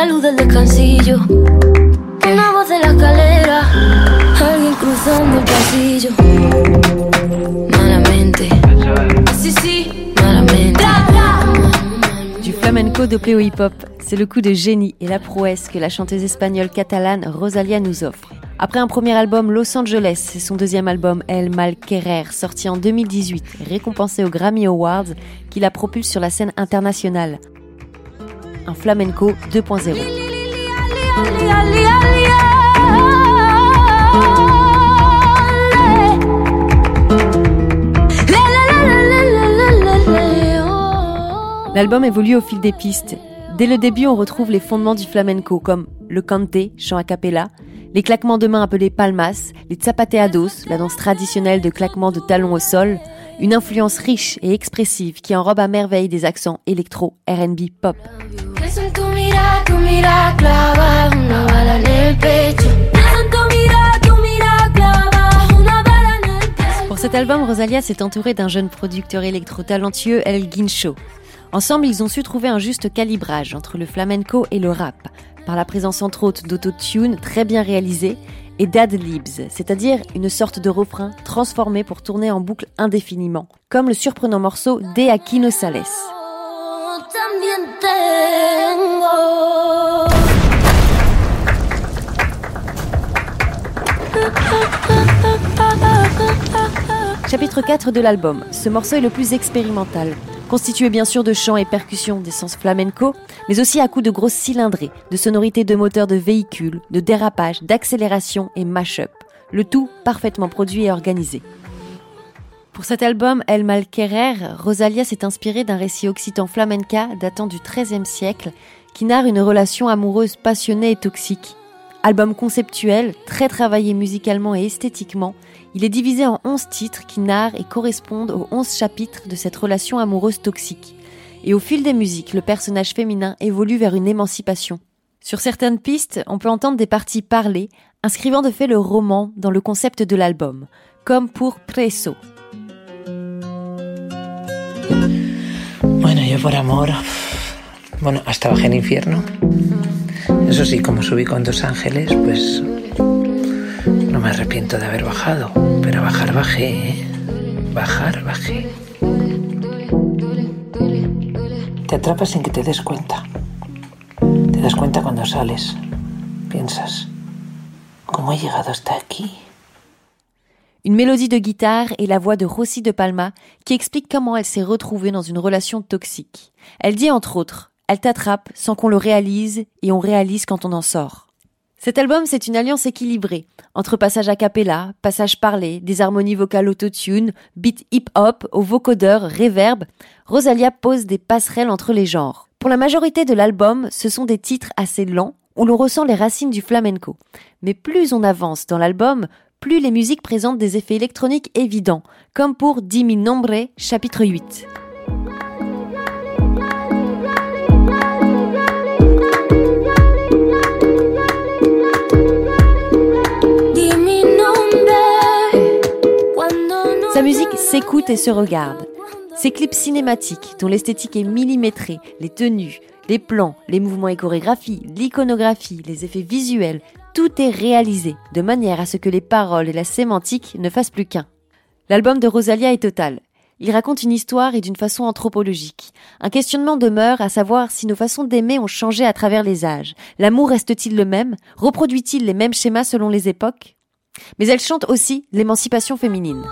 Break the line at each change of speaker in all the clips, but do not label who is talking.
La luz del descansillo, una voz de la escalera, alguien cruzando el pasillo. Malamente, si, si, malamente.
Du flamenco doppé au hip-hop, c'est le coup de génie et la prouesse que la chanteuse espagnole catalane Rosalia nous offre. Après un premier album Los Angeles et son deuxième album El Mal Querer, sorti en 2018, récompensé aux Grammy Awards, qui la propulse sur la scène internationale flamenco 2.0. L'album évolue au fil des pistes. Dès le début, on retrouve les fondements du flamenco comme le cante, chant a cappella, les claquements de mains appelés palmas, les zapateados, la danse traditionnelle de claquements de talons au sol, une influence riche et expressive qui enrobe à merveille des accents électro, R&B, pop. Pour cet album, Rosalia s'est entourée d'un jeune producteur électro talentueux, El Guincho. Ensemble, ils ont su trouver un juste calibrage entre le flamenco et le rap, par la présence entre autres d'autotune très bien réalisée et d'ad-libs, c'est-à-dire une sorte de refrain transformé pour tourner en boucle indéfiniment, comme le surprenant morceau De Aquino Sales. Chapitre 4 de l'album. Ce morceau est le plus expérimental, constitué bien sûr de chants et percussions d'essence flamenco, mais aussi à coups de grosses cylindrées, de sonorités de moteurs de véhicules, de dérapage, d'accélération et mash-up. Le tout parfaitement produit et organisé. Pour cet album El Malquerer, Rosalia s'est inspirée d'un récit occitan flamenca datant du XIIIe siècle qui narre une relation amoureuse passionnée et toxique. Album conceptuel, très travaillé musicalement et esthétiquement, il est divisé en 11 titres qui narrent et correspondent aux 11 chapitres de cette relation amoureuse toxique. Et au fil des musiques, le personnage féminin évolue vers une émancipation. Sur certaines pistes, on peut entendre des parties parlées, inscrivant de fait le roman dans le concept de l'album, comme pour Preso.
Bueno, yo por amor, bueno, hasta bajé en infierno. Eso sí, como subí con dos ángeles, pues no me arrepiento de haber bajado. Pero bajar bajé, ¿eh? Bajar bajé. Te atrapas sin que te des cuenta. Te das cuenta cuando sales. Piensas, ¿cómo he llegado hasta aquí?
Une mélodie de guitare et la voix de Rossi de Palma qui explique comment elle s'est retrouvée dans une relation toxique. Elle dit entre autres elle t'attrape sans qu'on le réalise et on réalise quand on en sort. Cet album, c'est une alliance équilibrée entre passage a cappella, passage parlé, des harmonies vocales autotune, beat hip-hop, au vocodeur, reverb. Rosalia pose des passerelles entre les genres. Pour la majorité de l'album, ce sont des titres assez lents où l'on ressent les racines du flamenco. Mais plus on avance dans l'album, plus les musiques présentent des effets électroniques évidents, comme pour Dimi Nombre, chapitre 8. Sa musique s'écoute et se regarde. Ses clips cinématiques, dont l'esthétique est millimétrée, les tenues, les plans, les mouvements et chorégraphies, l'iconographie, les effets visuels, tout est réalisé de manière à ce que les paroles et la sémantique ne fassent plus qu'un. L'album de Rosalia est total. Il raconte une histoire et d'une façon anthropologique. Un questionnement demeure à savoir si nos façons d'aimer ont changé à travers les âges. L'amour reste-t-il le même? Reproduit-il les mêmes schémas selon les époques? Mais elle chante aussi l'émancipation féminine.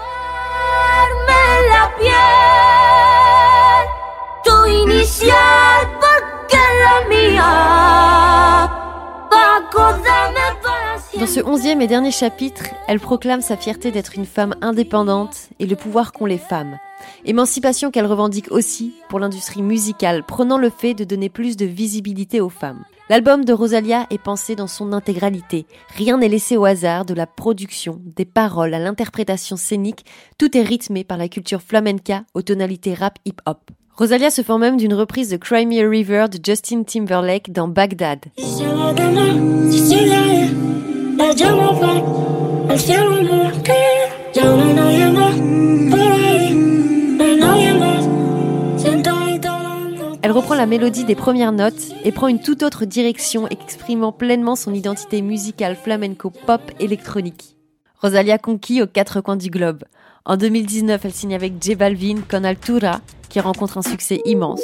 Dans ce onzième et dernier chapitre, elle proclame sa fierté d'être une femme indépendante et le pouvoir qu'ont les femmes, Émancipation qu'elle revendique aussi pour l'industrie musicale, prenant le fait de donner plus de visibilité aux femmes. L'album de Rosalia est pensé dans son intégralité. Rien n'est laissé au hasard de la production, des paroles à l'interprétation scénique. Tout est rythmé par la culture flamenca aux tonalités rap hip-hop. Rosalia se forme même d'une reprise de Cry Me a River de Justin Timberlake dans Bagdad. Elle reprend la mélodie des premières notes et prend une toute autre direction exprimant pleinement son identité musicale flamenco pop électronique. Rosalia conquit aux quatre coins du globe. En 2019, elle signe avec J Balvin con Altura, qui rencontre un succès immense.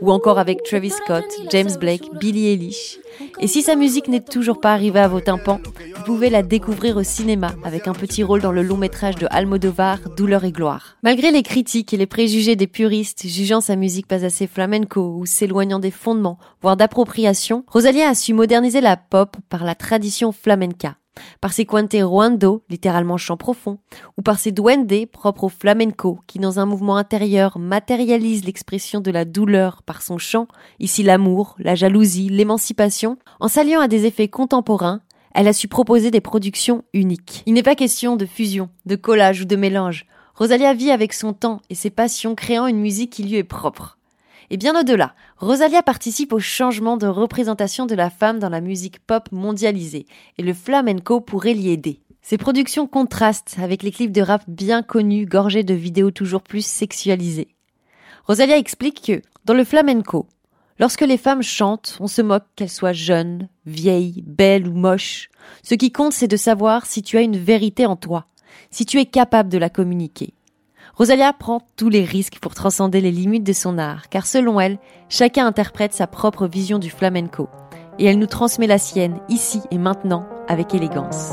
Ou encore avec Travis Scott, James Blake, Billie Eilish. Et si sa musique n'est toujours pas arrivée à vos tympans, vous pouvez la découvrir au cinéma avec un petit rôle dans le long métrage de Almodovar, Douleur et gloire. Malgré les critiques et les préjugés des puristes jugeant sa musique pas assez flamenco ou s'éloignant des fondements, voire d'appropriation, Rosalia a su moderniser la pop par la tradition flamenca par ses cuente ruando, littéralement chant profond, ou par ses duende, propres au flamenco, qui dans un mouvement intérieur matérialise l'expression de la douleur par son chant, ici l'amour, la jalousie, l'émancipation, en s'alliant à des effets contemporains, elle a su proposer des productions uniques. Il n'est pas question de fusion, de collage ou de mélange. Rosalia vit avec son temps et ses passions créant une musique qui lui est propre. Et bien au-delà, Rosalia participe au changement de représentation de la femme dans la musique pop mondialisée, et le flamenco pourrait l'y aider. Ses productions contrastent avec les clips de rap bien connus, gorgés de vidéos toujours plus sexualisées. Rosalia explique que, dans le flamenco, lorsque les femmes chantent, on se moque qu'elles soient jeunes, vieilles, belles ou moches. Ce qui compte, c'est de savoir si tu as une vérité en toi, si tu es capable de la communiquer. Rosalia prend tous les risques pour transcender les limites de son art, car selon elle, chacun interprète sa propre vision du flamenco. Et elle nous transmet la sienne, ici et maintenant, avec élégance.